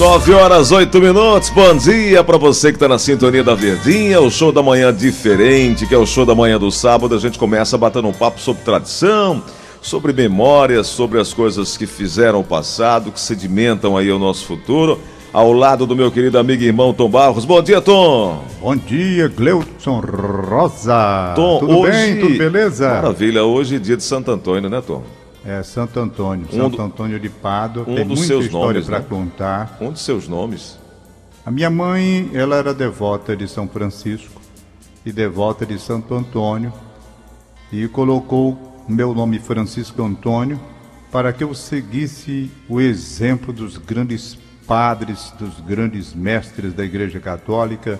9 horas 8 minutos, bom dia para você que está na sintonia da Verdinha, o show da manhã diferente, que é o show da manhã do sábado. A gente começa batendo um papo sobre tradição, sobre memórias, sobre as coisas que fizeram o passado, que sedimentam aí o nosso futuro. Ao lado do meu querido amigo e irmão Tom Barros. Bom dia, Tom. Bom dia, Gleudson Rosa. Tom, tudo hoje... bem? Tudo beleza? Maravilha, hoje é dia de Santo Antônio, né, Tom? É Santo Antônio, Um Santo do- Antônio de Pádua. um Tem dos muita seus história para né? contar. Um dos seus nomes. A minha mãe, ela era devota de São Francisco e devota de Santo Antônio e colocou o meu nome Francisco Antônio para que eu seguisse o exemplo dos grandes padres, dos grandes mestres da Igreja Católica,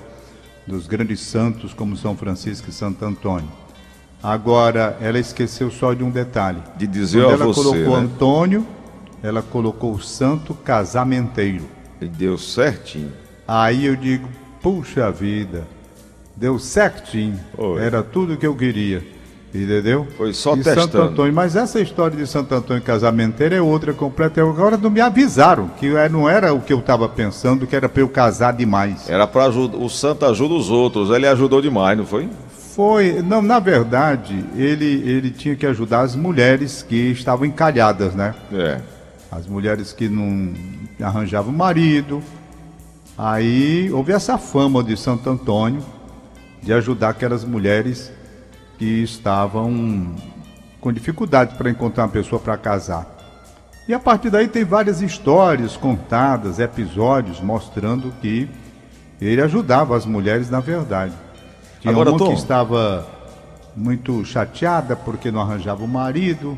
dos grandes santos como São Francisco e Santo Antônio. Agora, ela esqueceu só de um detalhe. De dizer Quando a ela você, colocou né? Antônio, ela colocou o santo casamenteiro. E deu certinho. Aí eu digo, puxa vida, deu certinho. Oi. Era tudo que eu queria. Entendeu? Foi só e Santo testando. Antônio, mas essa história de Santo Antônio casamenteiro é outra completa. Agora não me avisaram que é- não era o que eu estava pensando, que era para eu casar demais. Era para ajudar. O santo ajuda os outros. Ele ajudou demais, não foi? Foi, não, na verdade, ele, ele tinha que ajudar as mulheres que estavam encalhadas, né? É. As mulheres que não arranjavam marido. Aí houve essa fama de Santo Antônio de ajudar aquelas mulheres que estavam com dificuldade para encontrar uma pessoa para casar. E a partir daí tem várias histórias contadas, episódios mostrando que ele ajudava as mulheres na verdade. Tinha Agora, uma Tom. que estava muito chateada porque não arranjava o marido.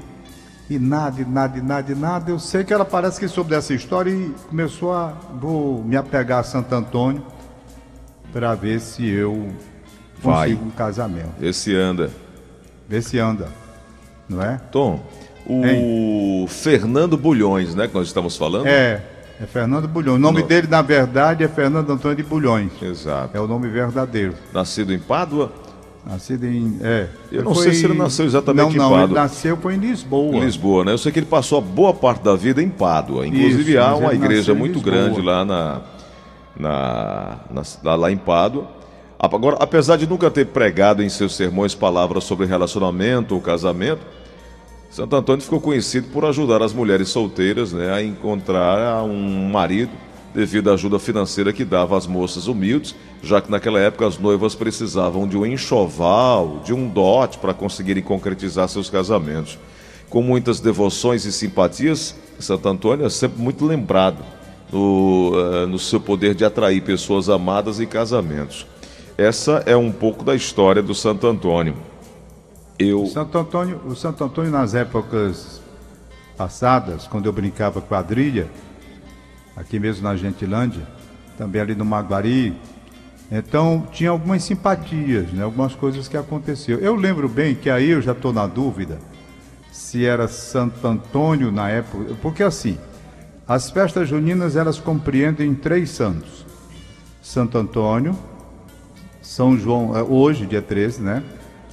E nada, e nada, e nada, e nada. Eu sei que ela parece que soube dessa história e começou a vou me apegar a Santo Antônio para ver se eu Vai. consigo um casamento. Esse anda. Ver se anda. Não é? Tom, o Fernando Bulhões, né? Que nós estamos falando? É, é Fernando Bulhões. O nome Não. dele, na verdade, é Fernando Antônio de Bulhões. Exato. É o nome verdadeiro. Nascido em Pádua, Nascido em. É. Eu não sei se ele nasceu exatamente em não, não, Pádua. Ele nasceu foi em Lisboa. em Lisboa, né? Eu sei que ele passou a boa parte da vida em Pádua. Inclusive Isso, há uma igreja muito grande lá na, na, na- lá em Pádua. Agora, apesar de nunca ter pregado em seus sermões palavras sobre relacionamento ou casamento, Santo Antônio ficou conhecido por ajudar as mulheres solteiras né, a encontrar um marido devido à ajuda financeira que dava às moças humildes, já que naquela época as noivas precisavam de um enxoval, de um dote para conseguirem concretizar seus casamentos. Com muitas devoções e simpatias, Santo Antônio é sempre muito lembrado no, eh, no seu poder de atrair pessoas amadas e casamentos. Essa é um pouco da história do Santo Antônio. Eu O Santo Antônio, o Santo Antônio nas épocas passadas, quando eu brincava quadrilha, aqui mesmo na Gentilândia, também ali no Maguari, então tinha algumas simpatias, né, algumas coisas que aconteceram. Eu lembro bem que aí eu já estou na dúvida se era Santo Antônio na época, porque assim, as festas juninas elas compreendem três santos: Santo Antônio, São João, é, hoje, dia 13, né?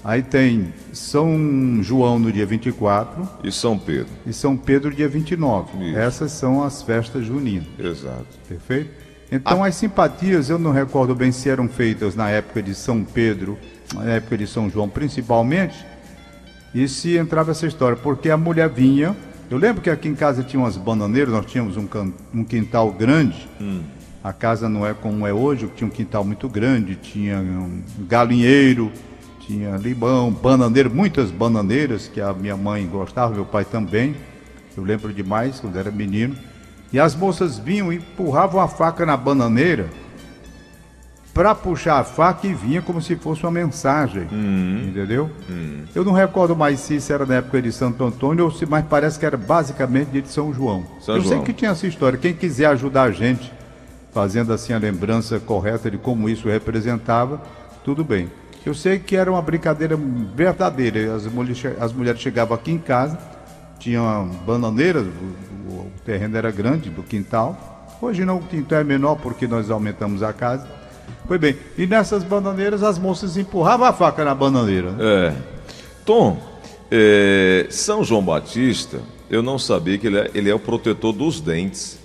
Aí tem São João no dia 24 e São Pedro. e São Pedro dia 29. Isso. Essas são as festas juninas, Exato. perfeito? Então as simpatias, eu não recordo bem se eram feitas na época de São Pedro, na época de São João principalmente, e se entrava essa história, porque a mulher vinha. Eu lembro que aqui em casa tinha umas bananeiras, nós tínhamos um, can- um quintal grande. A casa não é como é hoje, tinha um quintal muito grande, tinha um galinheiro, tinha limão, bananeiro, muitas bananeiras que a minha mãe gostava, meu pai também. Eu lembro demais quando era menino. E as moças vinham e empurravam a faca na bananeira para puxar a faca e vinha como se fosse uma mensagem. Entendeu? Eu não recordo mais se isso era na época de Santo Antônio ou se, mas parece que era basicamente de São João. São Eu João. sei que tinha essa história. Quem quiser ajudar a gente, fazendo assim a lembrança correta de como isso representava, tudo bem. Eu sei que era uma brincadeira verdadeira. As mulheres, as mulheres chegavam aqui em casa, tinham bananeiras, o, o- o terreno era grande do quintal. Hoje não, o quintal é menor porque nós aumentamos a casa. Pois bem, e nessas bananeiras as moças empurravam a faca na bananeira. né? É. Tom, é, São João Batista, eu não sabia que ele é, ele é o protetor dos dentes.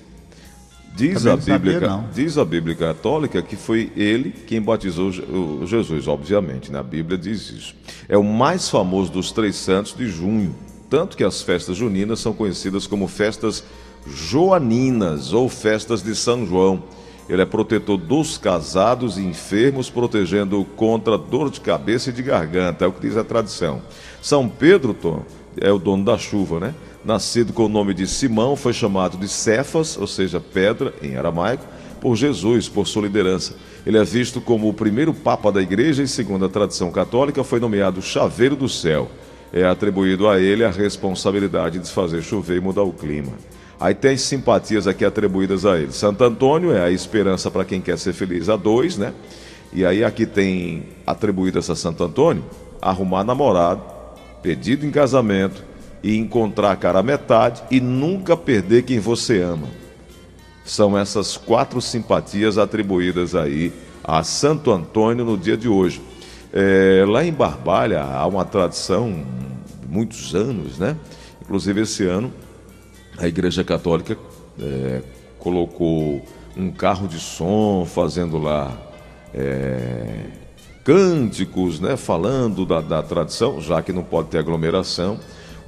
Diz a, Bíblia, sabia, diz a Bíblia Católica que foi ele quem batizou Jesus, obviamente, na Bíblia diz isso. É o mais famoso dos três santos de junho, tanto que as festas juninas são conhecidas como festas joaninas ou festas de São João. Ele é protetor dos casados e enfermos, protegendo contra dor de cabeça e de garganta, é o que diz a tradição. São Pedro, Tom, é o dono da chuva, né? Nascido com o nome de Simão, foi chamado de Cefas, ou seja, pedra em aramaico, por Jesus, por sua liderança. Ele é visto como o primeiro papa da igreja e, segundo a tradição católica, foi nomeado chaveiro do céu. É atribuído a ele a responsabilidade de fazer chover e mudar o clima. Aí tem as simpatias aqui atribuídas a ele. Santo Antônio é a esperança para quem quer ser feliz a dois, né? E aí aqui tem atribuídas a Santo Antônio arrumar namorado, pedido em casamento, e encontrar a cara metade e nunca perder quem você ama. São essas quatro simpatias atribuídas aí a Santo Antônio no dia de hoje. É, lá em Barbalha há uma tradição de muitos anos, né? Inclusive esse ano a Igreja Católica é, colocou um carro de som fazendo lá é, cânticos, né? Falando da, da tradição, já que não pode ter aglomeração.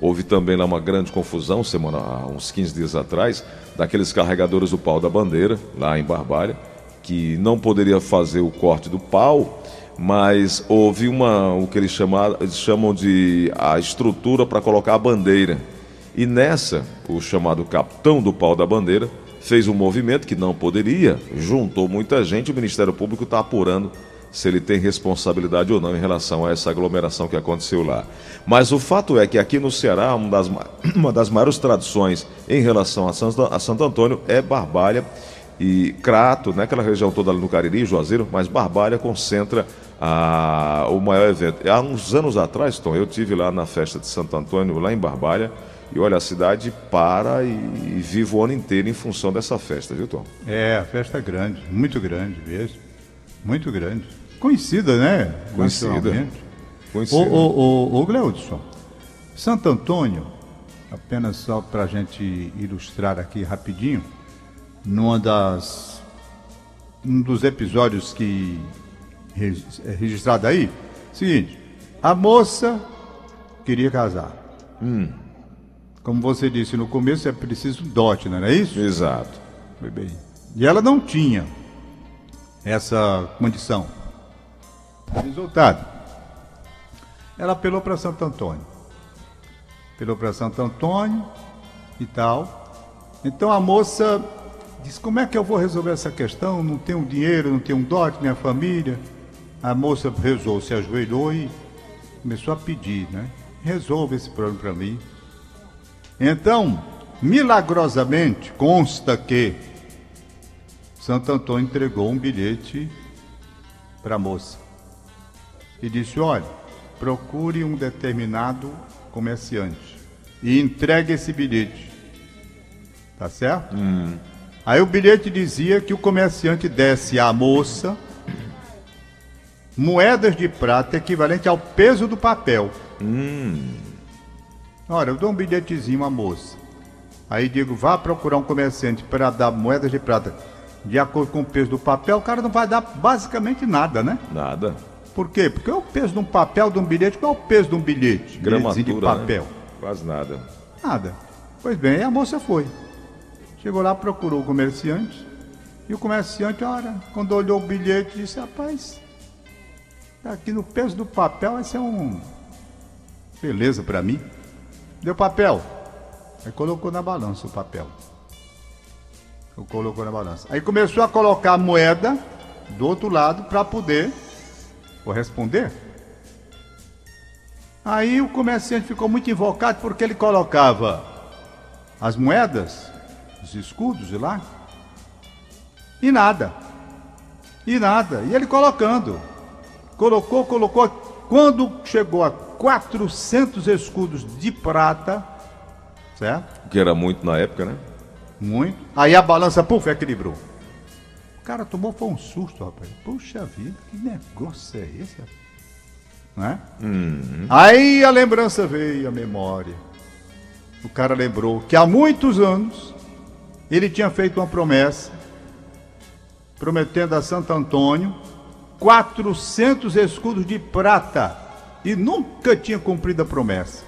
Houve também lá uma grande confusão, semana, uns 15 dias atrás, daqueles carregadores do pau da bandeira, lá em Barbalha, que não poderia fazer o corte do pau, mas houve uma, o que eles, chamam, eles chamam de a estrutura para colocar a bandeira. E nessa, o chamado capitão do pau da bandeira fez um movimento que não poderia, juntou muita gente, o Ministério Público está apurando se ele tem responsabilidade ou não em relação a essa aglomeração que aconteceu lá. Mas o fato é que aqui no Ceará, uma das, uma das maiores tradições em relação a Santo, a Santo Antônio é Barbalha e Crato, né, aquela região toda ali no Cariri, Juazeiro, mas Barbalha concentra a, o maior evento. Há uns anos atrás, Tom, eu tive lá na festa de Santo Antônio, lá em Barbalha, e olha, a cidade para e, e vive o ano inteiro em função dessa festa, viu, Tom? É, a festa é grande, muito grande mesmo. Muito grande. Conhecida, né? Conhecida. Conhecida. O, o, o, o Gleudson, Santo Antônio, apenas só para a gente ilustrar aqui rapidinho, numa das um dos episódios que é registrado aí, seguinte, a moça queria casar. Hum. Como você disse no começo, é preciso dote, não é isso? Exato. Bem. E ela não tinha essa condição. Resultado, ela apelou para Santo Antônio. Apelou para Santo Antônio e tal. Então a moça disse: Como é que eu vou resolver essa questão? Não tenho dinheiro, não tenho um dote, minha família. A moça rezou, se ajoelhou e começou a pedir, né? Resolve esse problema para mim. Então, milagrosamente, consta que Santo Antônio entregou um bilhete para a moça e disse: Olha, procure um determinado comerciante e entregue esse bilhete. Tá certo? Hum. Aí o bilhete dizia que o comerciante desse à moça moedas de prata equivalente ao peso do papel. Hum. Olha, eu dou um bilhetezinho à moça. Aí digo, vá procurar um comerciante para dar moedas de prata de acordo com o peso do papel, o cara não vai dar basicamente nada, né? Nada. Por quê? Porque é o peso de um papel, de um bilhete. Qual é o peso de um bilhete? Gramatura, de papel. Né? Quase nada. Nada. Pois bem, a moça foi. Chegou lá, procurou o comerciante. E o comerciante, olha, quando olhou o bilhete, disse: Rapaz, tá aqui no peso do papel vai ser um. Beleza para mim. Deu papel. Aí colocou na balança o papel colocou na balança. Aí começou a colocar a moeda do outro lado para poder corresponder. Aí o comerciante ficou muito invocado porque ele colocava as moedas, os escudos de lá, e nada. E nada. E ele colocando. Colocou, colocou. Quando chegou a 400 escudos de prata, certo? Que era muito na época, né? Muito. Aí a balança, puf, equilibrou. O cara tomou foi um susto, rapaz. Puxa vida, que negócio é esse? Não é? Uhum. Aí a lembrança veio, a memória. O cara lembrou que há muitos anos ele tinha feito uma promessa prometendo a Santo Antônio 400 escudos de prata e nunca tinha cumprido a promessa.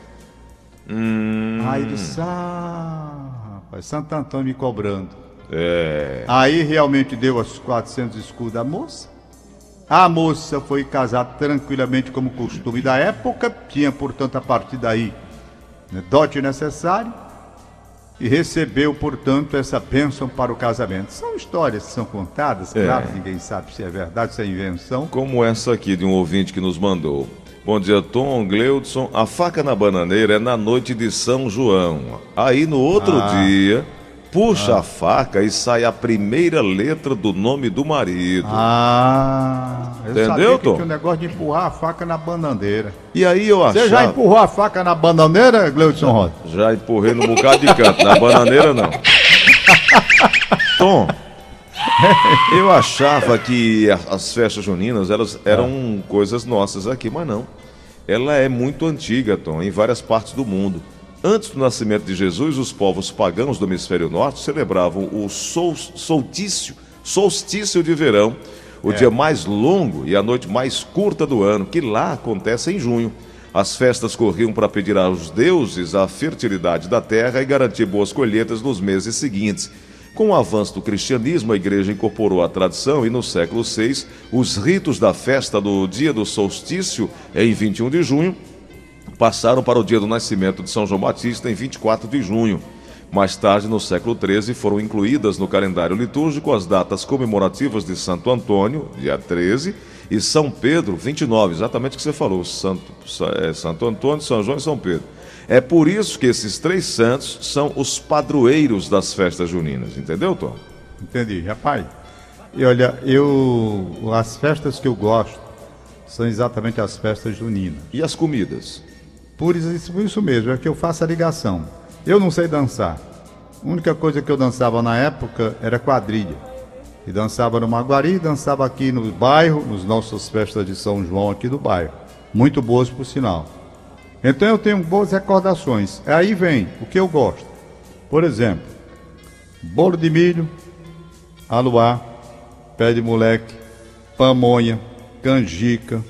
Hum, Aí ele disse: Ah, rapaz, Santo Antônio me cobrando. É. Aí realmente deu os 400 escudos à moça. A moça foi casar tranquilamente como costume da época, tinha, portanto, a partir daí né, dote necessário e recebeu, portanto, essa bênção para o casamento. São histórias que são contadas, É. claro, ninguém sabe se é verdade, se é invenção. Como essa aqui de um ouvinte que nos mandou. Bom dia, Tom, Gleudson. A faca na bananeira é na noite de São João. Aí no outro Ah. dia, puxa a faca e sai a primeira letra do nome do marido. Ah, eu Entendeu, sabia que Tom? tinha um negócio de empurrar a faca na bananeira. E aí eu achava... Você já empurrou a faca na bananeira, Gleudson Rosa? Já empurrei num bocado de canto, na bananeira não. Tom, eu achava que as festas juninas elas eram coisas nossas aqui, mas não. Ela é muito antiga, Tom, em várias partes do mundo. Antes do nascimento de Jesus, os povos pagãos do hemisfério norte celebravam o sol, soltício, solstício de verão, o dia mais longo e a noite mais curta do ano, que lá acontece em junho. As festas corriam para pedir aos deuses a fertilidade da terra e garantir boas colheitas nos meses seguintes. Com o avanço do cristianismo, a igreja incorporou a tradição e no século VI, os ritos da festa do dia do solstício, em 21 de junho, passaram para o dia do nascimento de São João Batista em 24 de junho. Mais tarde, no século XIII, foram incluídas no calendário litúrgico as datas comemorativas de Santo Antônio, dia 13, e São Pedro, 29, exatamente o que você falou, Santo, Sa- é, Santo Antônio, São João e São Pedro. É por isso que esses três santos são os padroeiros das festas juninas, entendeu, Tom? Entendi, rapaz. E olha, eu as festas que eu gosto são exatamente as festas juninas. E as comidas? Por isso, isso mesmo, é que eu faço a ligação. Eu não sei dançar. A única coisa que eu dançava na época era quadrilha. E dançava no Maguari, dançava aqui no bairro, nas nossas festas de São João aqui do bairro. Muito boas, por sinal. Então eu tenho boas recordações. Aí vem o que eu gosto. Por exemplo, bolo de milho, aluá, pé de moleque, pamonha, canjica,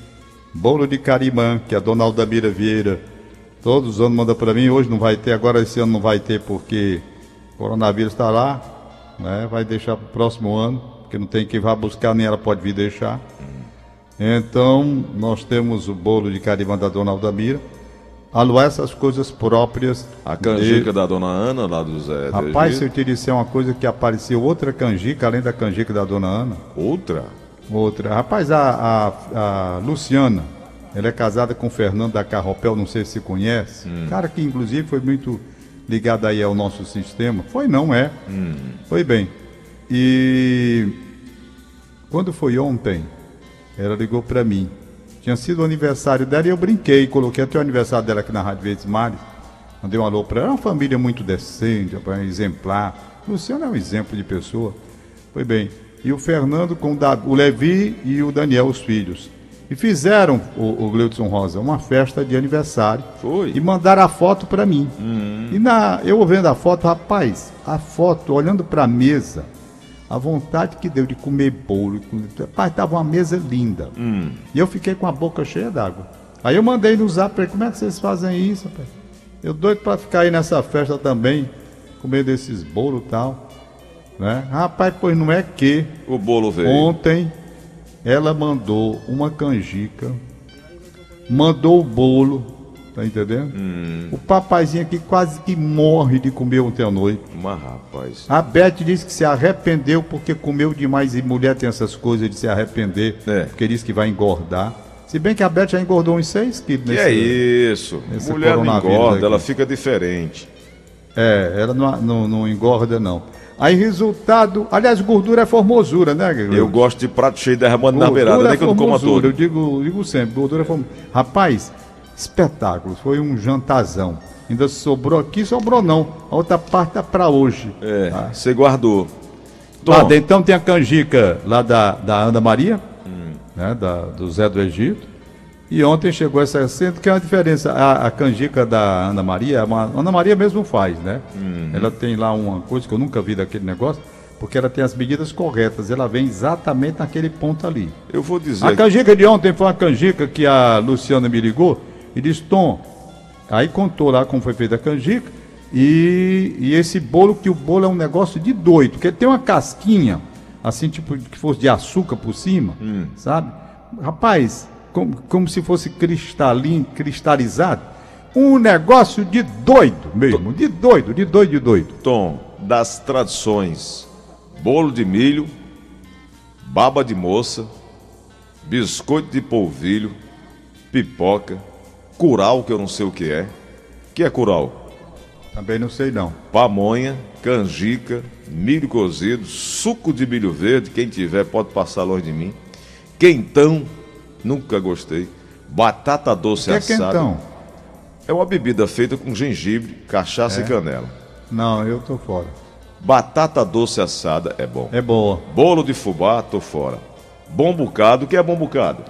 bolo de carimã, que a dona Aldamira Vieira todos os anos manda para mim. Hoje não vai ter, agora esse ano não vai ter porque o coronavírus está lá, né? vai deixar para o próximo ano, porque não tem quem vá buscar, nem ela pode vir deixar. Então, nós temos o bolo de carimã da dona Aldamira. Aluá, essas coisas próprias. A canjica de- da dona Ana, lá do Zé. Rapaz, se eu te disser uma coisa que apareceu outra canjica, além da canjica da dona Ana. Outra? Outra. Rapaz, a, a, a Luciana, ela é casada com o Fernando da Carropel, não sei se você conhece. Cara que inclusive foi muito ligado aí ao nosso sistema. Foi não, é. Foi bem. E quando foi ontem, ela ligou para mim. Tinha sido o aniversário dela e eu brinquei, coloquei até o aniversário dela aqui na Rádio Verdes Mares. Mandei um alô para ela. É uma família muito decente, rapaz, exemplar. Luciano é um exemplo de pessoa. Foi bem. E o Fernando com o, o Levi e o Daniel, os filhos. E fizeram, o, o Gleudson Rosa, uma festa de aniversário. Foi. E mandaram a foto para mim. E na, eu vendo a foto, rapaz, a foto, olhando para a mesa, a vontade que deu de comer bolo. Rapaz, tava uma mesa linda. E eu fiquei com a boca cheia d'água. Aí eu mandei no zap pra ele, como é que vocês fazem isso, rapaz? Eu doido para ficar aí nessa festa também, comer desses bolos e tal. Né? Rapaz, pois não é que O bolo veio. Ontem ela mandou uma canjica, mandou o bolo, tá entendendo? Hum. O papaizinho aqui quase que morre de comer ontem à noite. Mas, rapaz. A Beth disse que se arrependeu porque comeu demais e mulher tem essas coisas de se arrepender, É. porque diz que vai engordar. Se bem que a Beth já engordou uns 6 quilos Que nesse é isso? nesse Mulher não engorda, aqui. ela fica diferente. É, ela não, não, não engorda não. Aí resultado, aliás, gordura é formosura, né, Guilherme? Eu gosto de prato cheio derramando na Gordura beirada, é nem que eu não coma formosura, Eu digo, digo sempre, gordura é formosura. Rapaz, espetáculo, foi um jantazão. Ainda sobrou aqui, sobrou não. A outra parte tá pra hoje. É, Tá? você guardou. Lá Tom, dentro então, tem a canjica lá da, da Ana Maria, Hum. né, da, do Zé do Egito. E ontem chegou essa sendo que é uma diferença. A, a canjica da Ana Maria, é uma, a Ana Maria mesmo faz, né? Uhum. Ela tem lá uma coisa que eu nunca vi daquele negócio. porque ela tem as medidas corretas, ela vem exatamente naquele ponto ali. Eu vou dizer. A canjica de ontem foi uma canjica que a Luciana me ligou e disse: Tom, aí contou lá como foi feita a canjica e, e esse bolo, que o bolo é um negócio de doido, porque tem uma casquinha, assim, tipo que fosse de açúcar por cima, Hum. sabe? Rapaz, como, como se fosse cristalino, cristalizado. Um negócio de doido mesmo, de doido, de doido, de doido. Tom, das tradições: bolo de milho, baba de moça, biscoito de polvilho, pipoca, curau, que eu não sei o que é. O que é curau? Também não sei não. Pamonha, canjica, milho cozido, suco de milho verde, quem tiver pode passar longe de mim. Quentão, nunca gostei. Batata O doce que é assada. quentão? É uma bebida feita com gengibre, cachaça É? e canela. Não, eu tô fora. Batata doce assada é bom. É boa. Bolo de fubá, tô fora. Bom bocado, o que é bom bocado?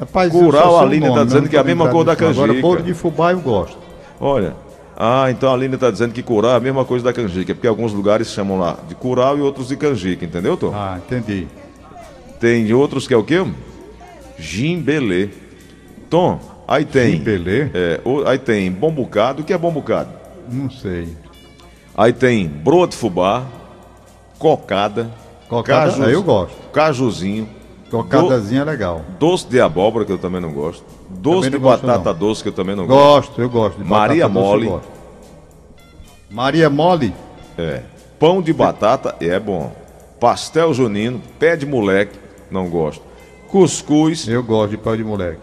Rapaz, sei a o Aline tá nome, dizendo que é a mesma cor da não. Agora, canjica. bolo de fubá eu gosto. Olha. Ah, então a Aline tá dizendo que curau é a mesma coisa da canjica, porque alguns lugares chamam lá de curau e outros de canjica, entendeu, Tom? Ah, entendi. Tem outros que é o quê? Gimbelê. Tom, aí tem. Gimbelê? É, aí tem bom bocado, o que é bom bocado? Não sei. Aí tem broa de fubá, cocada, Cocada, aí eu gosto. cajuzinho, Cocadazinha é legal. doce de abóbora, que eu também não gosto, doce de gosto, batata não. doce, que eu também não gosto. Gosto, eu gosto. Maria doce, mole. Maria mole? É. Pão de batata é bom. Pastel junino, pé de moleque, não gosto. Cuscuz, Eu gosto de pão de moleque.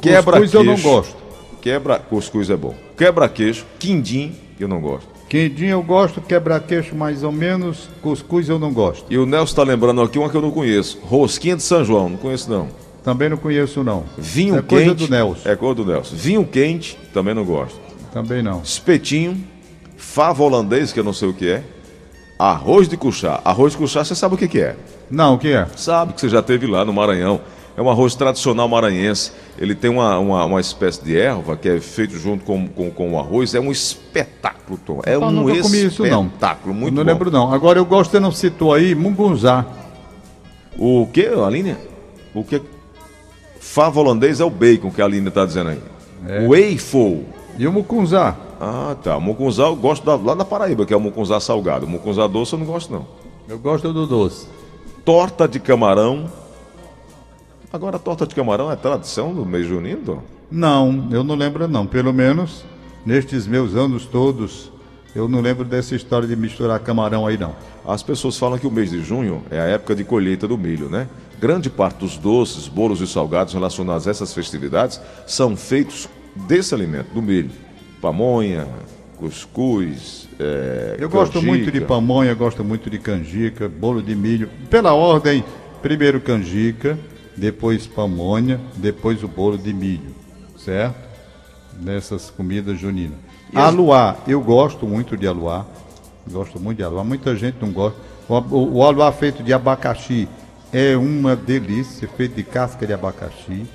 quebra-queixo. Cuscuz eu não gosto. Quebra, cuscuz é bom. Quebra-queixo, quindim, eu não gosto. Quindim eu gosto, quebra-queixo mais ou menos, cuscuz eu não gosto. E o Nelson tá lembrando aqui uma que eu não conheço. Rosquinha de São João, não conheço não. Também não conheço não. Vinho é quente. coisa do Nelson. É coisa do Nelson. Vinho quente, também não gosto. Também não. Espetinho, fava holandês, que eu não sei o que é. Arroz de cuchá. Arroz de cuchá, você sabe o que, que é? Não, o que é? Sabe que você já teve lá no Maranhão. É um arroz tradicional maranhense. Ele tem uma, uma, uma espécie de erva que é feito junto com, com, com o arroz. É um espetáculo, Tom. É Eu um nunca comi isso não. espetáculo. Muito não bom. lembro não. Agora eu gosto, você não citou aí, mungunzá. O que, Aline? O que? Fava holandês é o bacon que a Aline está dizendo aí. É. Waffle. E o mucunzá? Ah, tá. Mucunzá eu gosto da- lá da Paraíba, que é o mucunzá salgado. O mucunzá doce eu não gosto, não. Eu gosto do doce. Torta de camarão. Agora, a torta de camarão é tradição do mês junino? Não, eu não lembro não. Pelo menos nestes meus anos todos, eu não lembro dessa história de misturar camarão aí não. As pessoas falam que o mês de junho é a época de colheita do milho, né? Grande parte dos doces, bolos e salgados relacionados a essas festividades são feitos desse alimento, do milho. Pamonha, cuscuz, é, Eu gosto canjica. muito de pamonha, gosto muito de canjica, bolo de milho. Pela ordem, primeiro canjica, depois pamonha, depois o bolo de milho, certo? Nessas comidas juninas. E Aluá, eu gosto muito de aluá. Gosto muito de aluá. Muita gente não gosta. O, o, o aluá feito de abacaxi é uma delícia, feito de casca de abacaxi.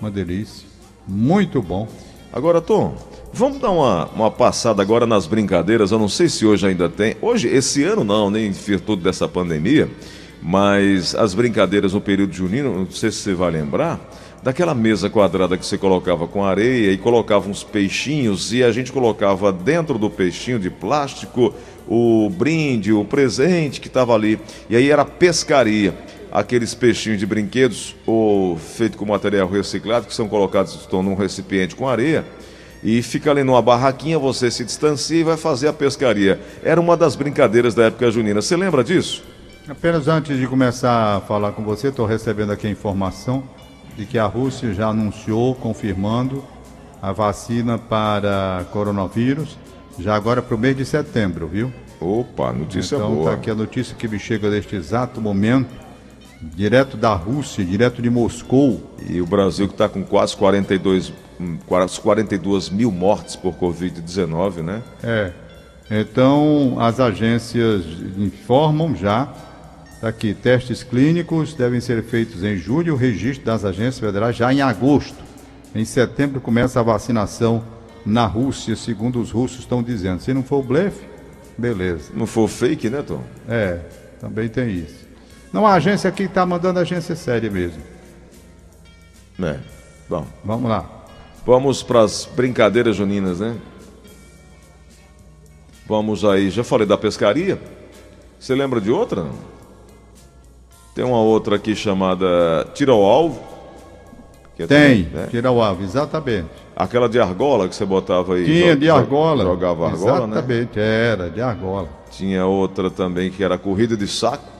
Uma delícia. Muito bom. Agora, Tom, vamos dar uma, uma passada agora nas brincadeiras. Eu não sei se hoje ainda tem. Hoje, esse ano não, nem em virtude dessa pandemia. Mas as brincadeiras no período junino, não sei se você vai lembrar, daquela mesa quadrada que você colocava com areia e colocava uns peixinhos e a gente colocava dentro do peixinho de plástico o brinde, o presente que estava ali. E aí era pescaria. Aqueles peixinhos de brinquedos ou feito com material reciclado que são colocados estão num recipiente com areia e fica ali numa barraquinha, você se distancia e vai fazer a pescaria. Era uma das brincadeiras da época junina. Você lembra disso? Apenas antes de começar a falar com você, estou recebendo aqui a informação de que a Rússia já anunciou, confirmando a vacina para coronavírus, já agora para o mês de setembro, viu? Opa, notícia então boa. tá aqui a notícia que me chega neste exato momento, direto da Rússia, direto de Moscou. E o Brasil que está com quase 42, hum, quase 42 mil mortes por Covid-19, né? É. Então as agências informam já aqui testes clínicos devem ser feitos em julho, o registro das agências federais já em agosto. Em setembro começa a vacinação na Rússia, segundo os russos estão dizendo. Se não for o blefe, beleza. Não for fake, né, Tom? É, também tem isso. Não, a agência aqui está mandando agência séria mesmo. É. Bom, Vamos lá. vamos para as brincadeiras juninas, né? Vamos aí, já falei da pescaria. Você lembra de outra? Tem uma outra aqui chamada Tira ao Alvo. que é Tem, também, né? tira o alvo, exatamente. Aquela de argola que você botava aí. Tinha de argola. Jogava argola, né? Exatamente, era, de argola. Tinha outra também que era corrida de saco.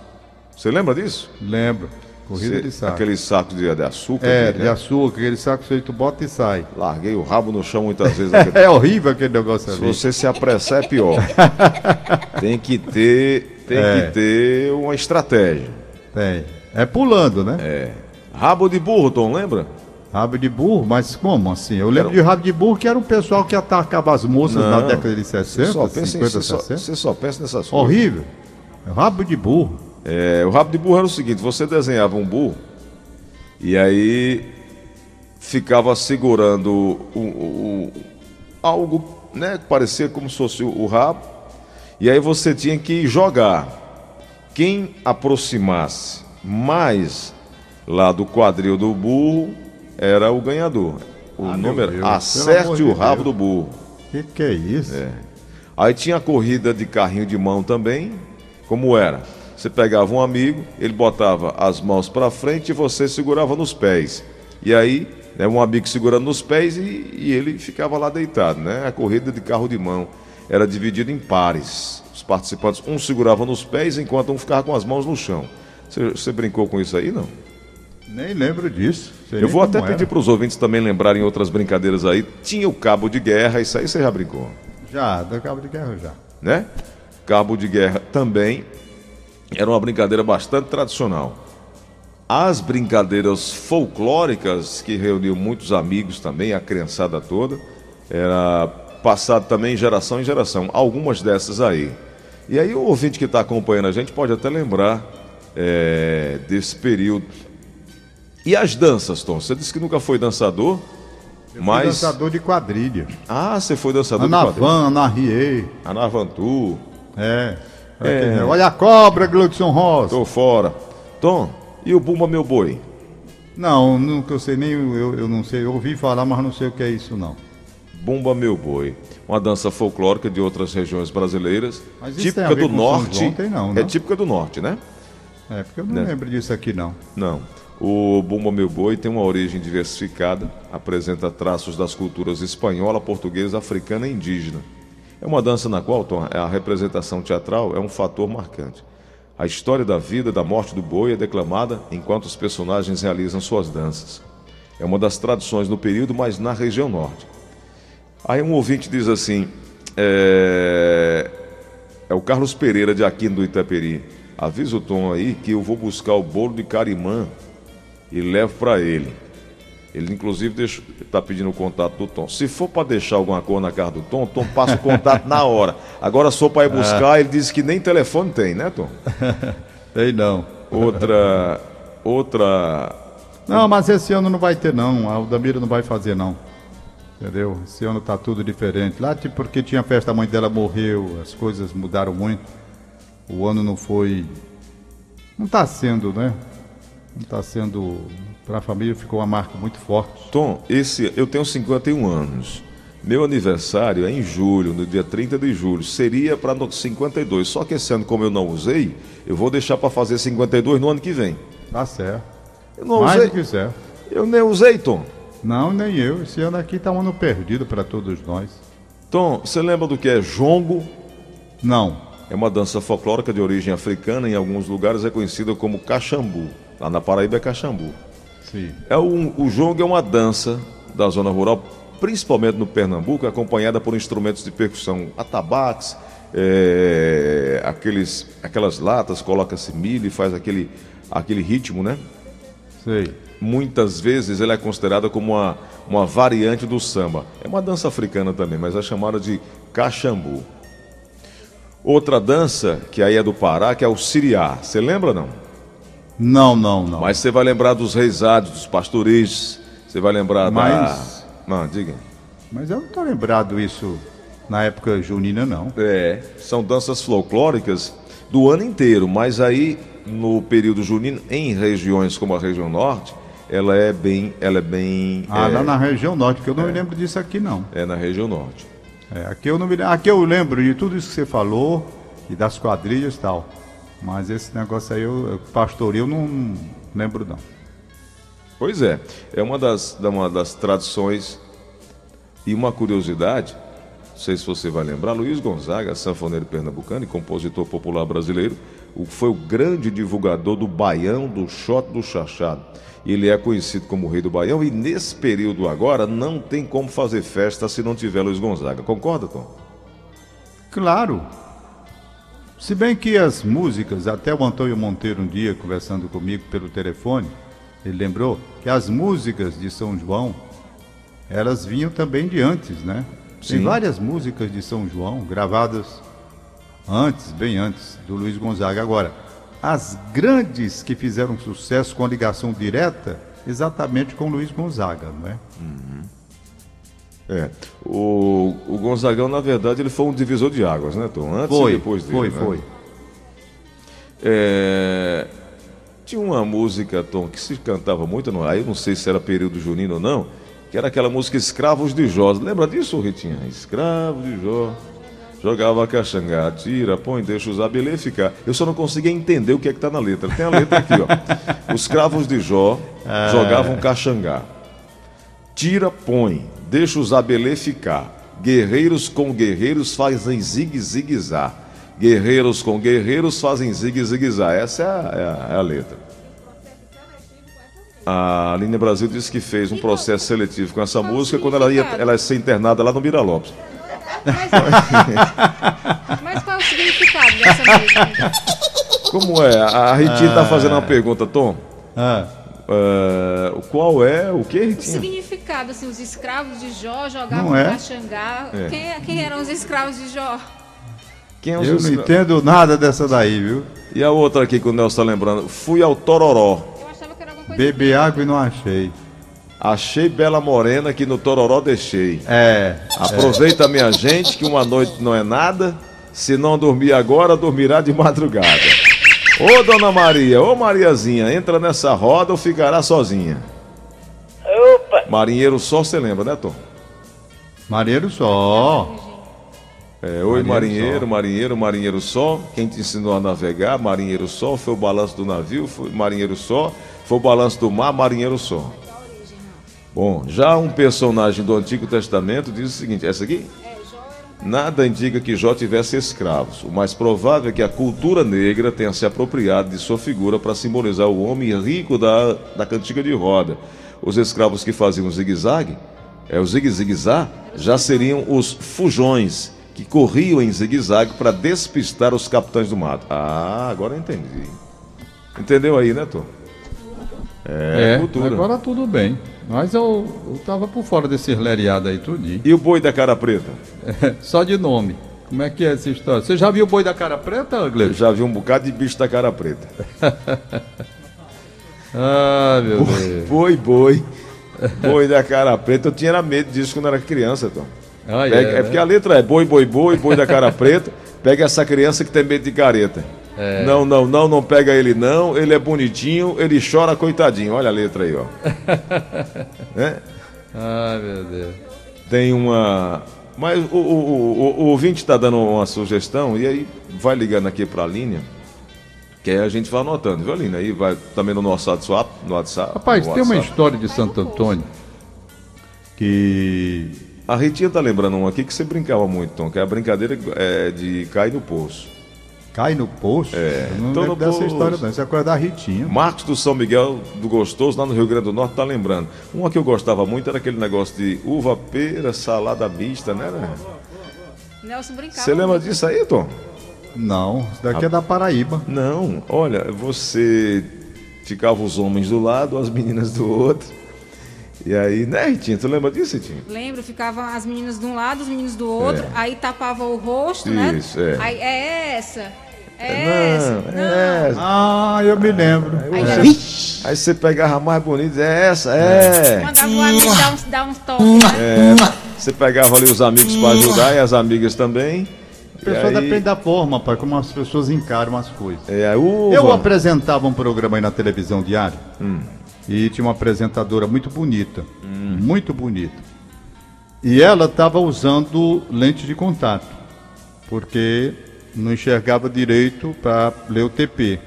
Você lembra disso? Lembro. Corrida Cê- de saco. Aquele saco de, de açúcar. É, aqui, de né? açúcar, aquele saco que tu bota e sai. Larguei o rabo no chão muitas vezes. naquele- É horrível aquele negócio Se ali. você se apressar é pior. tem que ter, tem É. que ter uma estratégia. Tem. É pulando, né? É. Rabo de burro, Tom, lembra? Rabo de burro, mas como assim? Eu lembro de rabo de burro que era um pessoal que atacava as moças na Não. década de Você 60, só pensa, em, 50, você, só, 60. você só pensa nessas coisas. Horrível. Rabo de burro. É, o rabo de burro era o seguinte: você desenhava um burro e aí ficava segurando o, o- o- algo, né, que parecia como se fosse o, rabo, e aí você tinha que jogar. Quem aproximasse mais lá do quadril do burro era o ganhador. O Ah, número Deus, acerte o rabo Deus. do burro. Que que é isso? Aí tinha a corrida de carrinho de mão também. Como era? Você pegava um amigo, ele botava as mãos para frente e você segurava nos pés. E aí, né, um amigo segurando nos pés e, e ele ficava lá deitado, né? A corrida de carro de mão era dividida em pares. Os participantes, um segurava nos pés enquanto um ficava com as mãos no chão. Você, você brincou com isso aí, não? Nem lembro disso. Sei Eu vou até pedir para os ouvintes também lembrarem outras brincadeiras aí. Tinha o cabo de guerra, isso aí você já brincou. Já, do cabo de guerra já. né? Cabo de guerra também era uma brincadeira bastante tradicional. As brincadeiras folclóricas que reuniam muitos amigos também, a criançada toda, era passado também geração em geração. Algumas dessas aí. E aí o ouvinte que está acompanhando a gente pode até lembrar é, desse período. E as danças, Tom? Você disse que nunca foi dançador, Fui mas dançador de quadrilha. ah, você foi dançador de quadrilha. Anavan, Anarriê. Anavantu. É. É. Aquele- Olha a cobra, Gleudson Rosa. Tô fora. Tom, e o Bumba Meu Boi? Não, nunca eu sei nem, eu, eu não sei, eu ouvi falar, mas não sei o que é isso não. Bumba Meu Boi. Uma dança folclórica de outras regiões brasileiras. Típica do norte. João? Tem não, É não? típica do norte, né? É, porque eu não Né? lembro disso aqui não. Não. O Bumba Meu Boi tem uma origem diversificada, apresenta traços das culturas espanhola, portuguesa, africana e indígena. É uma dança na qual, Tom, a representação teatral é um fator marcante. A história da vida e da morte do boi é declamada enquanto os personagens realizam suas danças. É uma das tradições no período, mas na região norte. Aí um ouvinte diz assim: é, é o Carlos Pereira de Aquino do Itaperi. Avisa o Tom aí que eu vou buscar o bolo de carimã e levo para ele. Ele inclusive está pedindo o contato do Tom. Se for para deixar alguma coisa na casa do Tom, o Tom passa o contato na hora. Agora só para ir buscar, ele disse que nem telefone tem, né, Tom? Tem não. Outra outra Não, mas esse ano não vai ter não, a Aldamira não vai fazer não. Entendeu? Esse ano tá tudo diferente. Lá tipo, porque tinha festa, a mãe dela morreu, as coisas mudaram muito. O ano não foi. Não tá sendo, né? Não tá sendo. Para a família ficou uma marca muito forte. Tom, esse eu tenho 51 anos. Meu aniversário é em julho, no dia 30 de julho. Seria para 52. Só que esse ano, como eu não usei, eu vou deixar para fazer 52 no ano que vem. Tá certo. Eu não Mais usei. do que certo. Eu nem usei, Tom. Não, nem eu. Esse ano aqui tá um ano perdido para todos nós. Tom, você lembra do que é jongo? Não. É uma dança folclórica de origem africana, em alguns lugares é conhecida como caxambu. Lá na Paraíba é caxambu. Sim. É um, o jongo é uma dança da zona rural, principalmente no Pernambuco, acompanhada por instrumentos de percussão, atabaques, é, aqueles, aquelas latas, coloca-se milho e faz aquele, aquele ritmo, né? Sei. Muitas vezes ela é considerada como uma, uma variante do samba. É uma dança africana também, mas é chamada de caxambu. Outra dança, que aí é do Pará, que é o siriá. Você lembra não? Não, não, não. Mas você vai lembrar dos reisados, dos pastoris, você vai lembrar Mas- da... Não, diga. Mas eu não tô lembrado isso. Na época junina, não. É, são danças folclóricas do ano inteiro, mas aí no período junino, em regiões como a região norte, ela é bem. Ela é bem. Ah, é, lá na região norte, que eu não me lembro disso aqui, não. É na região norte. É, aqui, eu não me, aqui eu lembro de tudo isso que você falou e das quadrilhas e tal. Mas esse negócio aí, eu, pastoreio, eu não lembro, não. Pois é, é uma das, uma das tradições e uma curiosidade, não sei se você vai lembrar, Luiz Gonzaga, sanfoneiro pernambucano e compositor popular brasileiro, foi o grande divulgador do baião, do shot do chachado. Ele é conhecido como o rei do baião e nesse período agora não tem como fazer festa se não tiver Luiz Gonzaga. Concorda, Tom? Claro. Se bem que as músicas, até o Antônio Monteiro um dia conversando comigo pelo telefone, ele lembrou que as músicas de São João, elas vinham também de antes, né? Sim. Tem várias músicas de São João gravadas antes, bem antes, do Luiz Gonzaga. Agora, as grandes que fizeram sucesso com a ligação direta, exatamente com o Luiz Gonzaga, não é? Uhum. É. O, o Gonzagão, na verdade, ele foi um divisor de águas, né, Tom? Antes foi, e depois dele. Foi, né? foi. É, tinha uma música, Tom, que se cantava muito, não, aí eu não sei se era período junino ou não, que era aquela música Escravos de Jó. Lembra disso, Ritinha? Escravos de Jó. Jogava caxangá, tira, põe, deixa os abelê ficar. Eu só não conseguia entender o que é que tá na letra. Tem a letra aqui, ó. Os cravos de Jó ah. jogavam caxangá. Tira, põe, deixa os abelê ficar. Guerreiros com guerreiros fazem zigue-zigue-zá. Guerreiros com guerreiros fazem zigue-zigue-zá. Essa é a, é, a, é a, letra. A Aline Brasil disse que fez um processo seletivo com essa música quando ela ia, ela ia ser internada lá no Mira Lopes. Mas, mas qual é o significado dessa música? Como é? A Ritinha está fazendo uma pergunta, Tom. Ah. Uh, qual é o que? O significado, assim, os escravos de Jó jogavam é? Xangá. É. Quem, é, quem eram os escravos de Jó? Quem é Eu não entendo nada dessa daí, viu? E a outra aqui que o Nelson está lembrando, fui ao Tororó. Eu achava que era alguma coisa. Beber água e não achei. Achei Bela Morena que no Tororó deixei. É. Aproveita, é. minha gente, que uma noite não é nada. Se não dormir agora, dormirá de madrugada. Ô, dona Maria, ô Mariazinha, entra nessa roda ou ficará sozinha? Opa! Marinheiro só, você lembra, né, Tom? Marinheiro só. É, oi, marinheiro, marinheiro, marinheiro, marinheiro só. Quem te ensinou a navegar, marinheiro só. Foi o balanço do navio, foi marinheiro só. Foi o balanço do mar, marinheiro só. Bom, já um personagem do Antigo Testamento diz o seguinte: essa aqui? Nada indica que Jó tivesse escravos. O mais provável é que a cultura negra tenha se apropriado de sua figura para simbolizar o homem rico da, da cantiga de roda. Os escravos que faziam zigue-zague, é, o zigue-zigue-zá, já seriam os fujões, que corriam em zigue-zague para despistar os capitães do mato. Ah, agora entendi. Entendeu aí, né, Tom? É, é cultura. agora tudo bem. Mas eu, eu tava por fora desse leriado aí tudinho. E o boi da cara preta? É, só de nome. Como é que é essa história? Você já viu o boi da cara preta, Gleison? Já vi um bocado de bicho da cara preta. ah, meu Deus. Boi, boi. Boi da cara preta. Eu tinha medo disso quando era criança, Tom. Ah, Pega, é, é, porque a letra é boi, boi, boi, boi da cara preta. Pega essa criança que tem medo de careta. É. Não, não, não, não pega ele não. Ele é bonitinho, ele chora coitadinho. Olha a letra aí, ó. é? Ai, meu Deus. Tem uma. Mas o, o, o, o ouvinte está dando uma sugestão e aí vai ligando aqui para a linha. Que aí a gente vai anotando, viu, Aline? Aí vai também no nosso WhatsApp. No WhatsApp Rapaz, no tem WhatsApp. uma história de Santo Antônio que. A Ritinha tá lembrando um aqui que você brincava muito, Tom, que é a brincadeira é de cair no poço. Cai no poço? É. Eu não lembro dessa poço. história não. Isso é coisa da Ritinha. Marcos do São Miguel do Gostoso, lá no Rio Grande do Norte, tá lembrando. Uma que eu gostava muito era aquele negócio de uva, pera, salada mista, né? né? Nelson brincava. Você lembra disso aí, Tom? Não, isso daqui a... é da Paraíba. Não, olha, você ficava os homens do lado, as meninas do outro. E aí, né, Ritinha? Tu lembra disso, Ritinha? Lembro, ficavam as meninas de um lado, os meninos do outro, é. aí tapava o rosto, né? Isso, né? É. Aí é essa. É. Não, é essa. Ah, eu me lembro. Aí, você, aí você pegava a mais bonita, é essa, é. Mandava o amigo dar uns, dar uns toques, né? É. Você pegava ali os amigos para ajudar e as amigas também. A pessoa aí... depende da forma, pai, como as pessoas encaram as coisas. É, uva. Eu apresentava um programa aí na televisão diário hum. e tinha uma apresentadora muito bonita, hum. muito bonita. E ela estava usando lente de contato, porque não enxergava direito para ler o TP.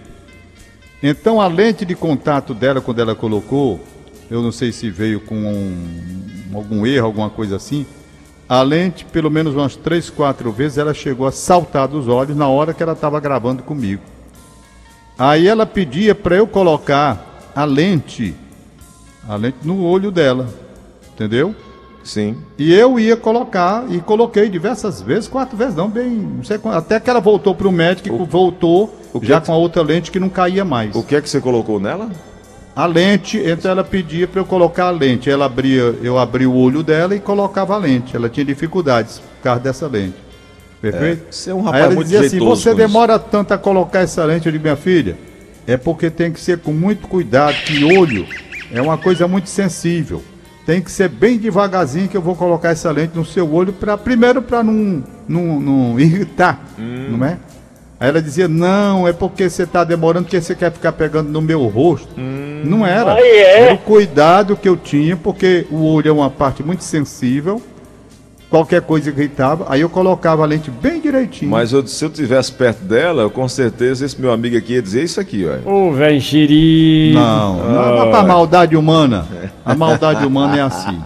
Então a lente de contato dela, quando ela colocou, eu não sei se veio com um, algum erro, alguma coisa assim, a lente, pelo menos umas três, quatro vezes, ela chegou a saltar dos olhos na hora que ela estava gravando comigo. Aí ela pedia para eu colocar a lente, a lente no olho dela, entendeu? Sim. E eu ia colocar, e coloquei diversas vezes, quatro vezes, não, bem, não sei quando, até que ela voltou para o médico e voltou já com a outra lente que não caía mais. O que é que você colocou nela? A lente, então ela pedia para eu colocar a lente. Ela abria, eu abria o olho dela e colocava a lente. Ela tinha dificuldades por causa dessa lente. Perfeito? É, você é um rapaz Aí ela muito dizia assim: você demora isso. tanto a colocar essa lente, eu digo, minha filha, é porque tem que ser com muito cuidado, que olho é uma coisa muito sensível. Tem que ser bem devagarzinho que eu vou colocar essa lente no seu olho para primeiro para não, não, não irritar, hum. não é? Aí ela dizia: Não, é porque você está demorando, porque você quer ficar pegando no meu rosto. Hum. Não era. Ah, é? Era o cuidado que eu tinha, porque o olho é uma parte muito sensível. Qualquer coisa irritava, aí eu colocava a lente bem direitinho. Mas eu, se eu estivesse perto dela, com certeza esse meu amigo aqui ia dizer isso aqui, olha. Ô, velho xiri. Não, não, não, a maldade humana. A maldade humana é assim.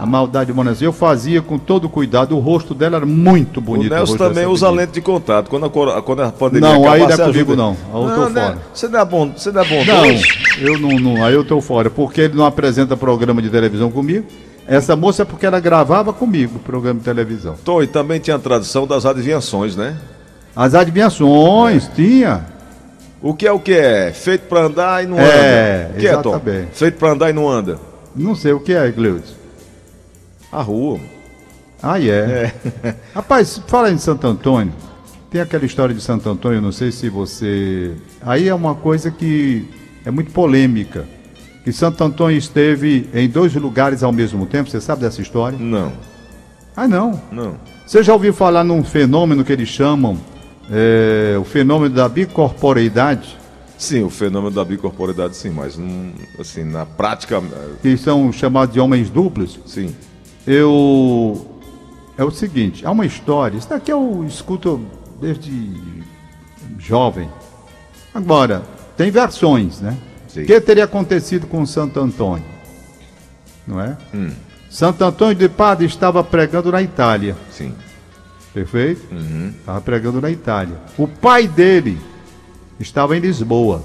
A maldade humana. Eu fazia com todo cuidado, o rosto dela era muito bonito. O Nelson também usa lente de contato. Quando a, quando a pandemia Não, aí não é comigo não. Aí eu não, tô né? fora. Você dá bom, você dá bom. Não, eu não, não, aí eu tô fora, porque ele não apresenta programa de televisão comigo. Essa moça é porque ela gravava comigo o programa de televisão. Tô, e também tinha a tradição das adivinhações, né? As adivinhações, é. tinha. O que é o que é? Feito para andar e não é, anda. É, o que exatamente. é, Tom? Feito para andar e não anda. Não sei o que é, Gleudes. A rua. Ah, é. é. Rapaz, fala em Santo Antônio. Tem aquela história de Santo Antônio, não sei se você. Aí é uma coisa que é muito polêmica. Que Santo Antônio esteve em dois lugares ao mesmo tempo. Você sabe dessa história? Não. Ah, não? Não. Você já ouviu falar num fenômeno que eles chamam é, o fenômeno da bicorporeidade? Sim, o fenômeno da bicorporeidade, sim, mas assim, na prática. Que são chamados de homens duplos? Sim eu é o seguinte, há uma história, isso daqui eu escuto desde jovem. Agora, tem versões, né? O que teria acontecido com Santo Antônio? Não é? Hum. Santo Antônio de Padre estava pregando na Itália. Sim. Perfeito? Uhum. Estava pregando na Itália. O pai dele estava em Lisboa.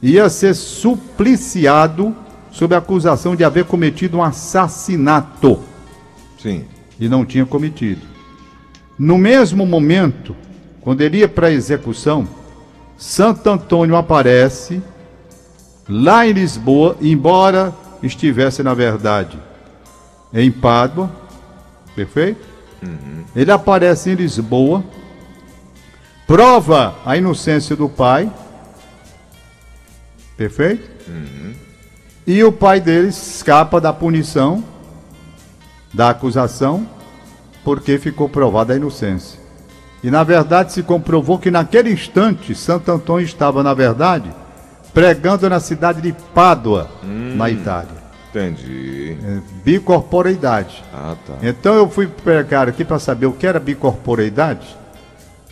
Ia ser supliciado sob a acusação de haver cometido um assassinato. Sim. E não tinha cometido. No mesmo momento, quando ele ia para a execução, Santo Antônio aparece lá em Lisboa, embora estivesse, na verdade, em Pádua. Perfeito? Uhum. Ele aparece em Lisboa, prova a inocência do pai. Perfeito? Uhum. E o pai deles escapa da punição, da acusação, porque ficou provada a inocência. E na verdade se comprovou que naquele instante Santo Antônio estava, na verdade, pregando na cidade de Pádua, hum, na Itália. Entendi. É, bicorporeidade. Ah, tá. Então eu fui pregar aqui para saber o que era bicorporeidade.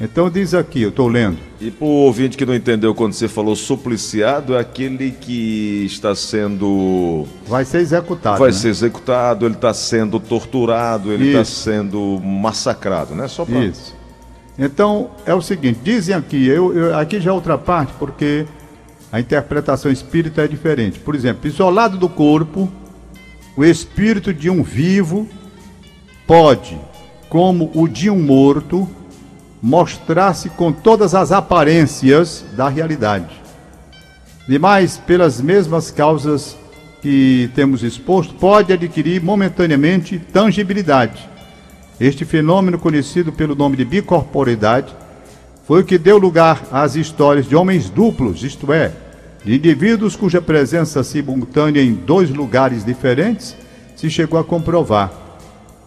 Então diz aqui, eu estou lendo. E para o ouvinte que não entendeu quando você falou supliciado, é aquele que está sendo. Vai ser executado. Vai né? ser executado, ele está sendo torturado, ele está sendo massacrado, né? Só pra... Isso. Então é o seguinte: dizem aqui, eu, eu, aqui já é outra parte, porque a interpretação espírita é diferente. Por exemplo, isolado do corpo, o espírito de um vivo pode, como o de um morto, mostrar-se com todas as aparências da realidade. Demais, pelas mesmas causas que temos exposto, pode adquirir momentaneamente tangibilidade. Este fenômeno, conhecido pelo nome de bicorporidade, foi o que deu lugar às histórias de homens duplos, isto é, de indivíduos cuja presença simultânea em dois lugares diferentes se chegou a comprovar.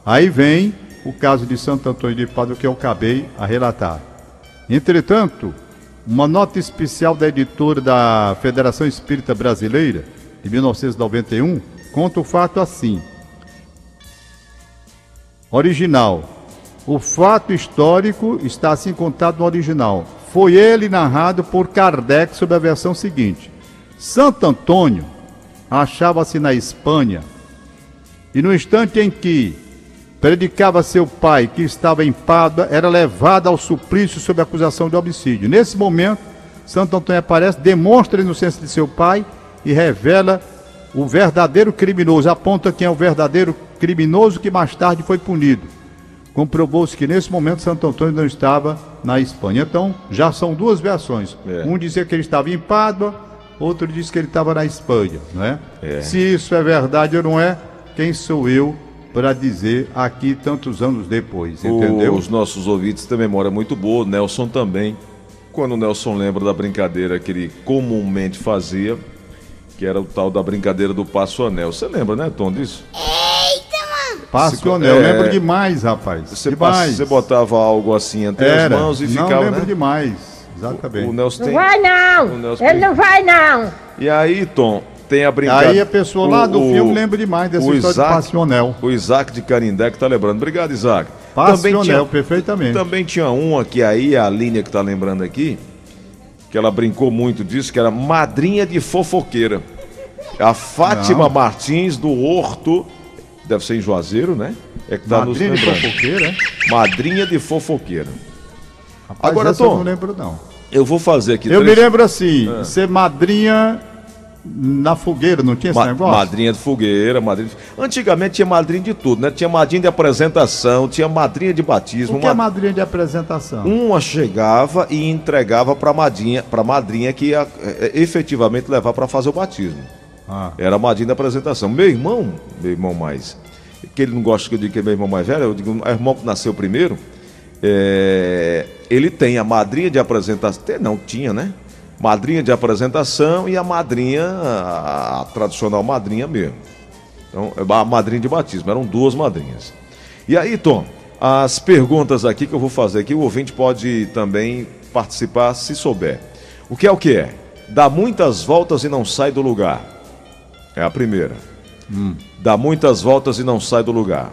Aí vem o caso de Santo Antônio de Pádua que eu acabei a relatar. Entretanto, uma nota especial da editora da Federação Espírita Brasileira, de 1991, conta o fato assim. Original. O fato histórico está assim contado no original. Foi ele narrado por Kardec sob a versão seguinte: Santo Antônio achava-se na Espanha e no instante em que predicava seu pai, que estava em Pádua, era levado ao suplício sob acusação de homicídio. Nesse momento, Santo Antônio aparece, demonstra a inocência de seu pai e revela o verdadeiro criminoso, aponta quem é o verdadeiro criminoso que mais tarde foi punido. Comprovou-se que nesse momento Santo Antônio não estava na Espanha. Então, já são duas versões. É. Um dizia que ele estava em Pádua, outro disse que ele estava na Espanha, não é? é? Se isso é verdade ou não é, quem sou eu para dizer aqui tantos anos depois, entendeu? Os nossos ouvintes têm memória muito boa, o Nelson também. Quando o Nelson lembra da brincadeira que ele comumente fazia, que era o tal da brincadeira do passo anel. Você lembra, né, Tom, disso? Eita, anel, é... lembro demais, rapaz. Você, demais. você botava algo assim entre era. as mãos e ficava. Não lembro né? demais. Exatamente. O, o Nelson tem... Não vai não! Ele não vai não! E aí, Tom, tem a brincadeira. Aí a pessoa lá do o, filme lembra demais dessa história Isaac, de Passionel. O Isaac de Carindé que tá lembrando. Obrigado, Isaac. Passionel, tinha, perfeitamente. Também tinha uma que aí, a linha que tá lembrando aqui, que ela brincou muito disso, que era madrinha de fofoqueira. A Fátima Não. Martins do Horto, deve ser em Juazeiro, né? É que tá madrinha nos lembrando. de fofoqueira? Madrinha de fofoqueira. Rapaz, Agora, Tom, eu não lembro não. Eu vou fazer aqui. Eu três... me lembro assim, ah. ser madrinha na fogueira, não tinha esse Ma negócio? Madrinha de fogueira, madrinha de... Antigamente tinha madrinha de tudo, né? Tinha madrinha de apresentação, tinha madrinha de batismo. O que é uma... é madrinha de apresentação? Uma chegava e entregava para madrinha, para madrinha que ia é, efetivamente levar para fazer o batismo. Ah. Era a madrinha de apresentação. Meu irmão, meu irmão mais, que ele não gosta que eu diga que é meu irmão mais velho, eu digo, é irmão que nasceu primeiro, é... ele tem a madrinha de apresentação, não, tinha, né? madrinha de apresentação e a madrinha, a, a tradicional madrinha mesmo. Então, é a madrinha de batismo, eram duas madrinhas. E aí, Tom, as perguntas aqui que eu vou fazer aqui, o ouvinte pode também participar se souber. O que é o que é? Dá muitas voltas e não sai do lugar. É a primeira. Hum. Dá muitas voltas e não sai do lugar.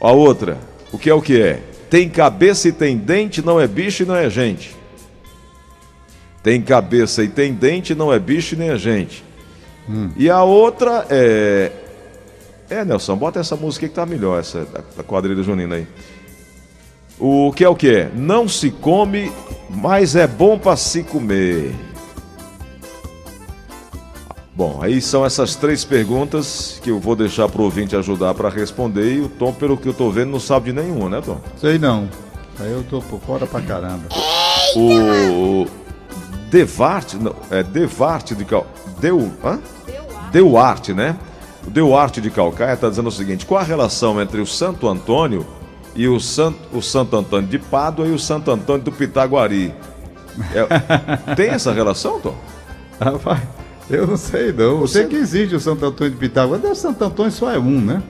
A outra, o que é o que é? Tem cabeça e tem dente, não é bicho e não é gente. Tem cabeça e tem dente, não é bicho nem é gente. Hum. E a outra é. É, Nelson, bota essa música que tá melhor, essa da quadrilha junina aí. O que é o que é? Não se come, mas é bom para se comer. Bom, aí são essas três perguntas que eu vou deixar para o ouvinte ajudar para responder. E o Tom, pelo que eu tô vendo, não sabe de nenhuma, né, Tom? Sei não. Aí eu tô por fora pra caramba. O, Devarte, não, é Devarte de Cal... Deu, hã? Deuarte, né? O Deuarte de Calcaia está dizendo o seguinte: qual a relação entre o Santo Antônio e o Santo, o Santo Antônio de Pádua e o Santo Antônio do Pitaguari? É, tem essa relação, Tom? Rapaz, eu não sei não. Eu sei que existe o Santo Antônio de Pitaguari, mas o Santo Antônio só é um, né?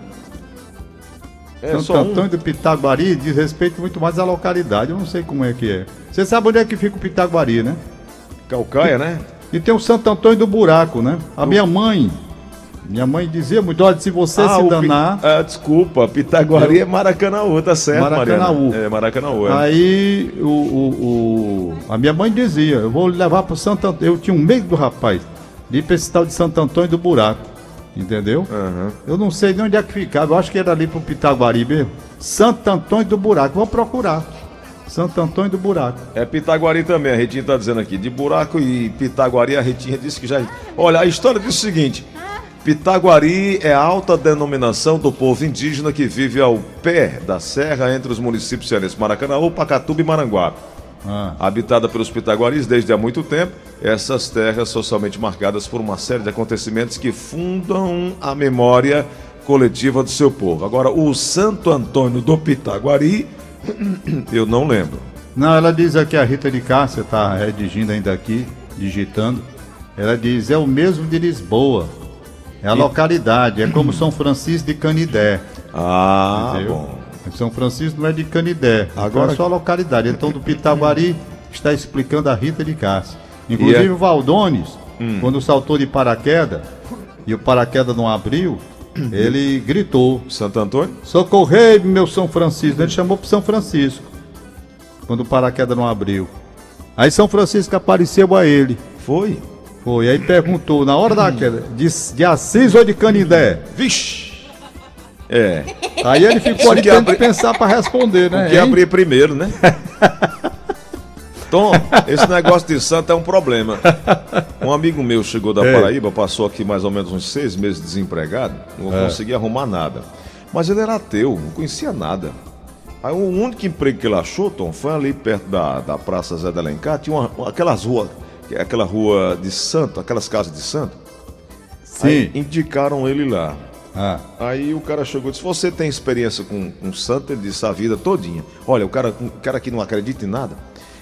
É, Santo Antônio um. do Pitaguari diz respeito muito mais à localidade. Eu não sei como é que é. Você sabe onde é que fica o Pitaguari, né? Calcaia, e, né? E tem o Santo Antônio do Buraco, né? A minha mãe. Minha mãe dizia muito, olha, se você ah, se danar. Ah, desculpa, Pitaguari eu... é Maracanãú, tá certo, Maracanãú. Mariana? É, Maracanãú. É. Aí o, o, o, a minha mãe dizia, eu vou levar pro Santo Antônio. Eu tinha um medo do rapaz de ir pra esse tal de Santo Antônio do Buraco. Entendeu? Uhum. Eu não sei nem onde é que ficava. Eu acho que era ali pro Pitaguari mesmo. Santo Antônio do Buraco. Vou procurar. Santo Antônio do Buraco. É Pitaguari também, a Retinha está dizendo aqui. De Buraco e Pitaguari, a Retinha disse que já. Olha, a história diz o seguinte: Pitaguari é a alta denominação do povo indígena que vive ao pé da serra entre os municípios cearenses Maracanã, Pacatuba e Maranguape. Ah. Habitada pelos pitaguaris desde há muito tempo, essas terras socialmente marcadas por uma série de acontecimentos que fundam a memória coletiva do seu povo. Agora, o Santo Antônio do Pitaguari Eu não lembro. Não, ela diz aqui, a Rita de Cássia está redigindo ainda aqui, digitando. Ela diz, é o mesmo de Lisboa. É a localidade, é como São Francisco de Canidé. Ah, entendeu? bom. São Francisco não é de Canidé, agora é só a localidade. Então, do Pitaguari está explicando a Rita de Cássia. Inclusive, é... o Valdones, hum. quando saltou de paraquedas e o paraquedas não abriu, ele gritou: Santo Antônio? Socorrei, meu São Francisco. Ele chamou para São Francisco, quando o paraquedas não abriu. Aí São Francisco apareceu a ele. Foi? Foi. Aí perguntou, na hora da queda, de, de Assis ou de Canindé? Vixe! É. Aí ele ficou ali tendo abri... pensar para responder, né? O que abrir primeiro, né? Tom, esse negócio de santo é um problema. Um amigo meu chegou da Paraíba, passou aqui mais ou menos uns seis meses desempregado, não é. conseguia arrumar nada. Mas ele era ateu, não conhecia nada. Aí o único emprego que ele achou, Tom, foi ali perto da, da Praça Zé de Alencar, tinha uma, aquelas ruas, aquela rua de santo, aquelas casas de santo. Sim. Aí indicaram ele lá. Ah. Aí o cara chegou e disse: Você tem experiência com, com santo? Ele disse: A vida todinha. Olha, o cara, o cara que não acredita em nada,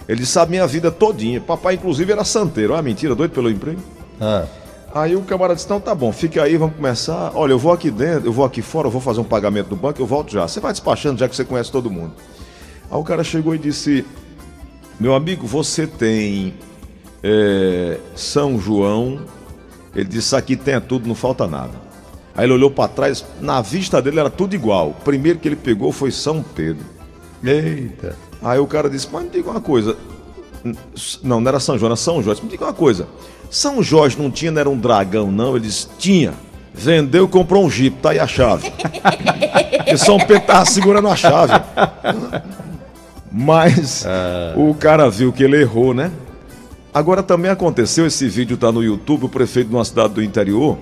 ele sabe minha vida todinha. Papai, inclusive, era santeiro. Ah, mentira, doido pelo emprego. Ah. Aí o camarada disse: Não, tá bom, fica aí, vamos começar. Olha, eu vou aqui dentro, eu vou aqui fora, eu vou fazer um pagamento do banco, eu volto já. Você vai despachando, já que você conhece todo mundo. Aí o cara chegou e disse: Meu amigo, você tem é, São João. Ele disse: Aqui tem tudo, não falta nada. Aí ele olhou para trás, na vista dele era tudo igual. O primeiro que ele pegou foi São Pedro. Eita. Aí o cara disse: Mas me diga uma coisa. Não, não era São João, era São Jorge. Me diga uma coisa. São Jorge não tinha, não era um dragão, não? Ele disse: Tinha. Vendeu e comprou um jipe, tá aí a chave. Porque São Pedro tava segurando a chave. Mas ah. o cara viu que ele errou, né? Agora também aconteceu, esse vídeo tá no YouTube, o prefeito de uma cidade do interior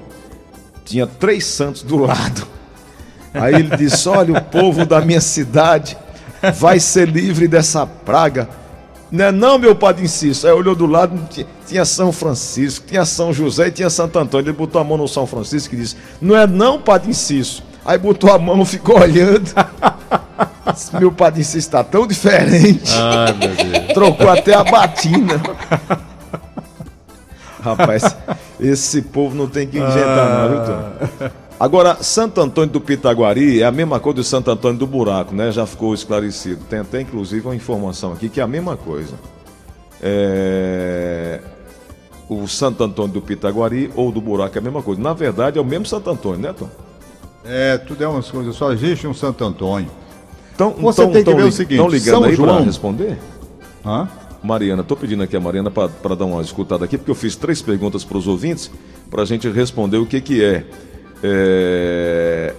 tinha três santos do lado. Aí ele disse: Olha, o povo da minha cidade vai ser livre dessa praga. Não é não, meu padre Inciso. Aí olhou do lado, tinha São Francisco, tinha São José e tinha Santo Antônio. Ele botou a mão no São Francisco e disse: Não é não, padre Inciso. Aí botou a mão, ficou olhando. meu padre Inciso está tão diferente. Ai, meu Deus. Trocou até a batina. Rapaz, esse povo não tem que inventar, não, viu, Tom? Agora, Santo Antônio do Pitaguari é a mesma coisa do Santo Antônio do Buraco, né? Já ficou esclarecido. Tem até, inclusive, uma informação aqui que é a mesma coisa. É... O Santo Antônio do Pitaguari ou do Buraco é a mesma coisa. Na verdade, é o mesmo Santo Antônio, né, Tom? É, tudo é umas coisas. Só existe um Santo Antônio. Então, Você então, tem que ver o seguinte: estão ligando São aí para responder? Hã? Mariana, estou pedindo aqui a Mariana para dar uma escutada aqui, porque eu fiz três perguntas para os ouvintes, para a gente responder o que, que é, é,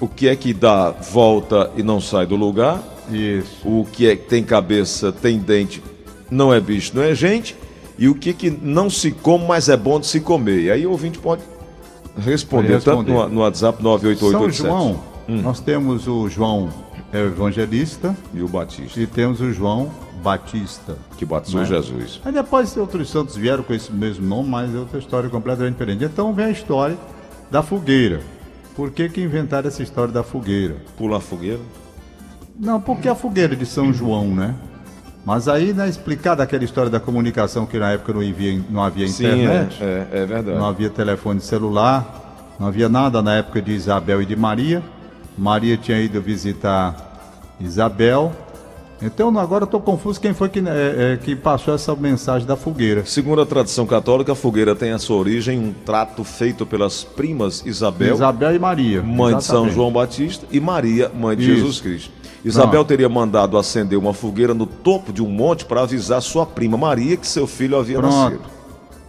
o que é que dá volta e não sai do lugar, Isso. o que é que tem cabeça, tem dente, não é bicho, não é gente, e o que que não se come, mas é bom de se comer. E aí o ouvinte pode responder, responder. tanto no, no WhatsApp 98887. São João, hum. nós temos o João Evangelista e o Batista. E temos o João Batista. Que batizou né? Jesus. Aí depois outros santos vieram com esse mesmo nome, mas é outra história completamente diferente. Então vem a história da fogueira. Por que, que inventaram essa história da fogueira? Pular a fogueira? Não, porque a fogueira de São João, né? Mas aí, né, explicada aquela história da comunicação que na época não havia, não havia internet. Sim, é, é, é verdade. Não havia telefone celular, não havia nada na época de Isabel e de Maria. Maria tinha ido visitar Isabel, então agora estou confuso quem foi que, é, é, que passou essa mensagem da fogueira. Segundo a tradição católica, a fogueira tem a sua origem em um trato feito pelas primas Isabel, Isabel e Maria, mãe exatamente. de São João Batista, e Maria, mãe de Isso. Jesus Cristo. Isabel Pronto. teria mandado acender uma fogueira no topo de um monte para avisar sua prima Maria que seu filho havia Pronto. nascido.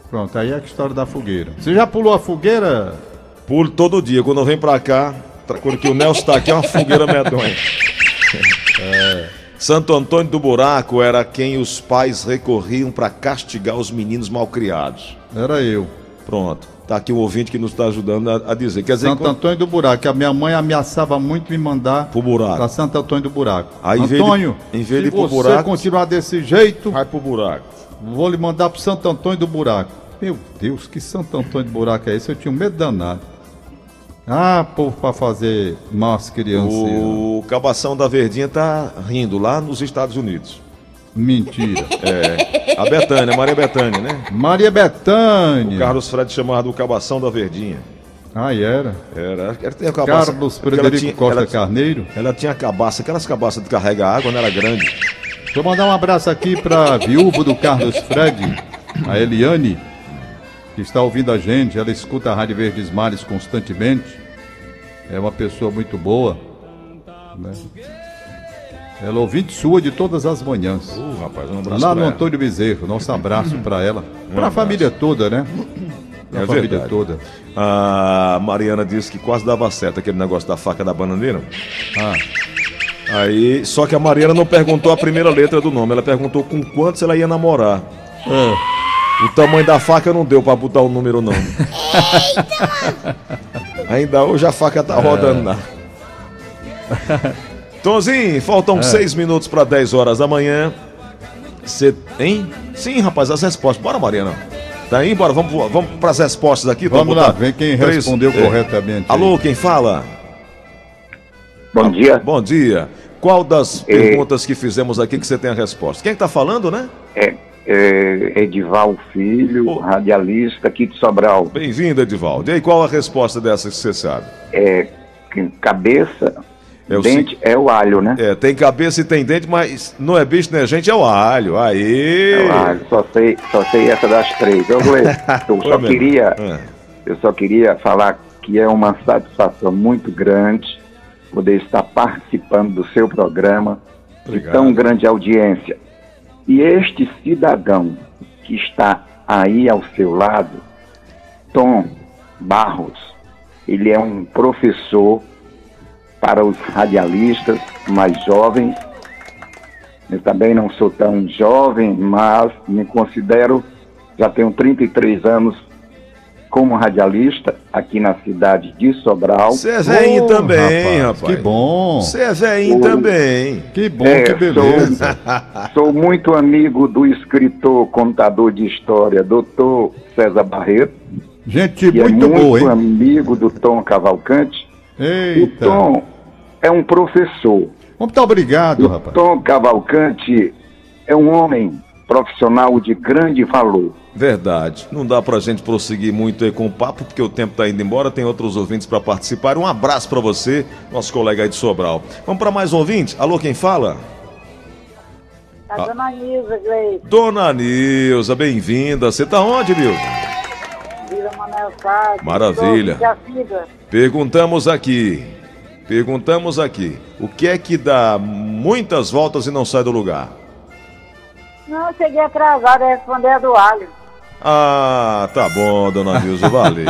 Pronto, aí é a história da fogueira. Você já pulou a fogueira? Pulo todo dia. Quando eu venho para cá, quando que o Nelson está aqui, é uma fogueira medonha. é. Santo Antônio do Buraco era quem os pais recorriam para castigar os meninos malcriados. Era eu. Pronto. Tá aqui um ouvinte que nos está ajudando a, a, dizer. Quer dizer, Santo quando... Antônio do Buraco, que a minha mãe ameaçava muito me mandar pro buraco. Para Santo Antônio do Buraco. Aí, Antônio, em vez de, se você continuar desse jeito, vai pro buraco. Vou lhe mandar pro Santo Antônio do Buraco. Meu Deus, que Santo Antônio do Buraco é esse? Eu tinha um medo danado. Ah, povo para fazer más crianças. O Cabação da Verdinha tá rindo lá nos Estados Unidos. Mentira. É. A Betânia, Maria Betânia, né? Maria Betânia. O Carlos Fred chamava do Cabação da Verdinha. Ah, era? Era. Ela tinha cabaça, Carlos Frederico tinha, Costa ela, Carneiro. Ela tinha cabaça, aquelas cabaças de carregar água, não era grande. Vou mandar um abraço aqui para viúva do Carlos Fred, a Eliane, que está ouvindo a gente. Ela escuta a Rádio Verdes Mares constantemente. É uma pessoa muito boa. Né? Ela é ouvinte sua de todas as manhãs. Uh, rapaz, um abraço Lá no Antônio Bezerro. Nosso abraço para ela. Um para a família toda, né? Pra é família verdade. toda. A Mariana disse que quase dava certo aquele negócio da faca da bananeira. Ah. Aí, só que a Mariana não perguntou a primeira letra do nome, ela perguntou com quantos ela ia namorar. É. O tamanho da faca não deu para botar o número não. Eita! Ainda hoje a faca tá rodando é. lá. Tonzinho, faltam é. seis minutos para 10 horas da manhã. Cê, hein? Sim, rapaz, as respostas. Bora, Mariana. Tá aí, bora, vamos, vamos para as respostas aqui. Vamos lá, vem quem três, respondeu é. corretamente. Alô, quem fala? Bom dia. Bom dia. Qual das é... perguntas que fizemos aqui que você tem a resposta? Quem está falando, né? É, é Edival Filho, oh. radialista aqui de Sobral. Bem-vindo, Edivaldo. E aí, qual a resposta dessa que você sabe? É cabeça, é dente é o alho, né? É, tem cabeça e tem dente, mas não é bicho, não é gente, é o alho. Aí. É o alho, só sei, só sei essa das três. Eu, eu só queria. É. Eu só queria falar que é uma satisfação muito grande poder estar participando do seu programa Obrigado. de tão grande audiência. E este cidadão que está aí ao seu lado, Tom Barros, ele é um professor para os radialistas mais jovens. Eu também não sou tão jovem, mas me considero, já tenho 33 anos como radialista aqui na cidade de Sobral. Você é oh, também, rapaz, rapaz, Que bom. Você é também. Que bom, é, que beleza. Sou, sou, muito amigo do escritor, contador de história, doutor César Barreto. Gente muito é muito boa, hein? amigo do Tom Cavalcante. Eita. O Tom é um professor. Muito obrigado, o rapaz. Tom Cavalcante é um homem profissional de grande valor. Verdade. Não dá pra gente prosseguir muito aí com o papo, porque o tempo tá indo embora, tem outros ouvintes para participar. Um abraço para você, nosso colega aí de Sobral. Vamos para mais um ouvinte? Alô, quem fala? A ah. dona Nilza, Gleice. Dona Nilza, bem-vinda. Você tá onde, Nilza? Vila Manuel Carlos. Maravilha. Perguntamos aqui. Perguntamos aqui. O que é que dá muitas voltas e não sai do lugar? Não, cheguei atrasado a responder a do alho. Ah, tá bom, dona Nilza, valeu.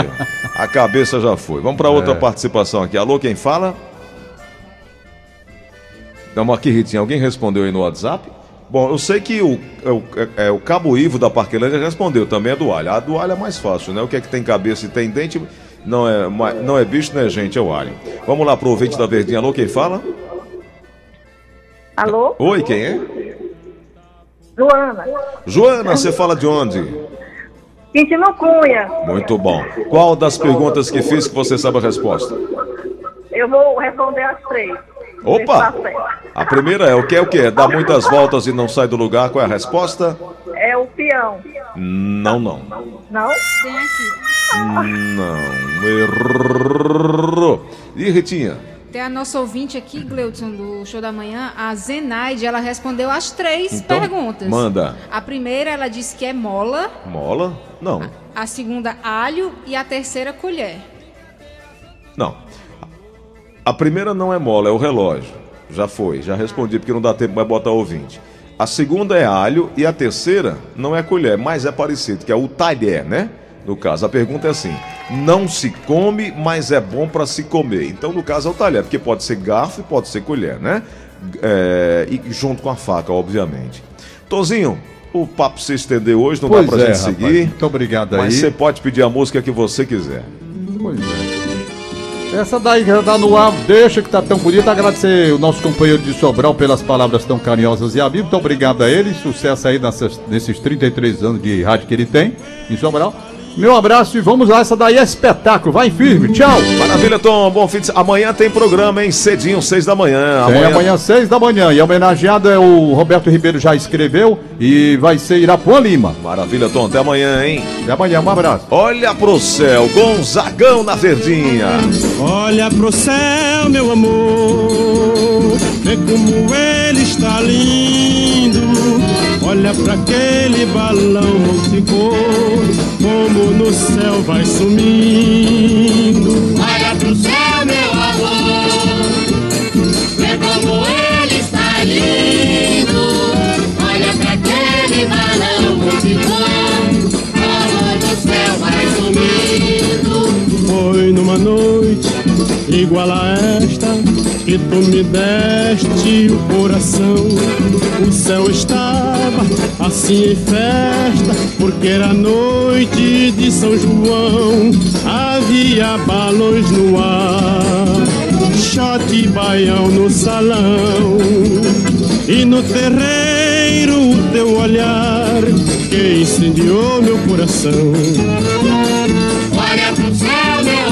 A cabeça já foi. Vamos para outra é. participação aqui. Alô, quem fala? Dá aqui, Ritinha. Alguém respondeu aí no WhatsApp? Bom, eu sei que o, é o, é, é, o Cabo Ivo da Parquelândia respondeu também, é do alho. A do alho é mais fácil, né? O que é que tem cabeça e tem dente, não é, não é bicho, não é gente, é o alho. Vamos lá pro ouvinte da Verdinha. Alô, quem fala? Alô? Oi, quem é? Joana. Joana, você fala de onde? Quintino Cunha. Muito bom. Qual das perguntas que fiz que você sabe a resposta? Eu vou responder as três. Opa! A primeira é o que é o que? Dá muitas voltas e não sai do lugar. Qual é a resposta? É o peão. Não, não. Não? Tem aqui. Não. Errou. E Ritinha? Tem a nossa ouvinte aqui, Gleudson, do Show da Manhã, a Zenaide, ela respondeu as três então, perguntas. Manda. A primeira, ela disse que é mola. Mola? Não. A, a segunda, alho. E a terceira, colher. Não. A primeira não é mola, é o relógio. Já foi, já respondi, porque não dá tempo mais botar ouvinte. A segunda é alho e a terceira não é colher, mas é parecido, que é o talher, né? No caso, a pergunta é assim: não se come, mas é bom para se comer. Então, no caso, é o talher, porque pode ser garfo e pode ser colher, né? É, e junto com a faca, obviamente. Tozinho, o papo se estendeu hoje, não pois dá pra é, gente rapaz, seguir. Muito obrigado aí. Mas você pode pedir a música que você quiser. Pois é. Essa daí já tá no ar, deixa que tá tão bonita. Agradecer o nosso companheiro de Sobral pelas palavras tão carinhosas e amigas. Muito obrigado a ele. Sucesso aí nessas, nesses 33 anos de rádio que ele tem em Sobral. Meu abraço e vamos lá, essa daí é espetáculo. Vai firme, tchau. Maravilha, Tom. Bom fim de Amanhã tem programa, hein? Cedinho, seis da manhã. Amanhã... Amanhã, seis da manhã. E homenageado é o Roberto Ribeiro, já escreveu. E vai ser Irapuã Lima. Maravilha, Tom. Até amanhã, hein? Até amanhã, um abraço. Olha pro céu, Gonzagão na Verdinha. Olha pro céu, meu amor. Vê como ele está lindo. Olha para aquele balão multicor, como no céu vai sumindo. Olha pro céu, meu amor, vê como ele está lindo. Olha para aquele balão multicor, como no céu vai sumindo. Foi numa noite igual a esta que tu me deste o coração. O céu estava assim em festa, porque era noite de São João. Havia balões no ar, shot e baião no salão. E no terreiro o teu olhar que incendiou meu coração. Olha pro céu, meu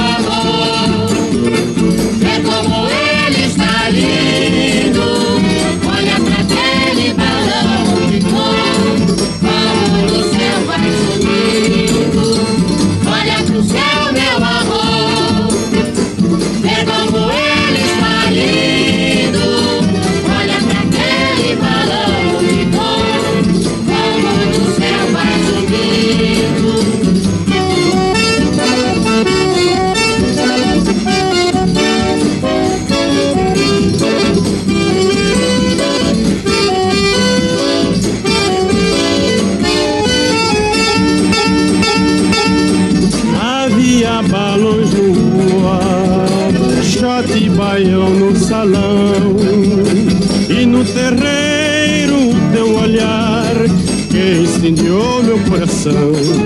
meu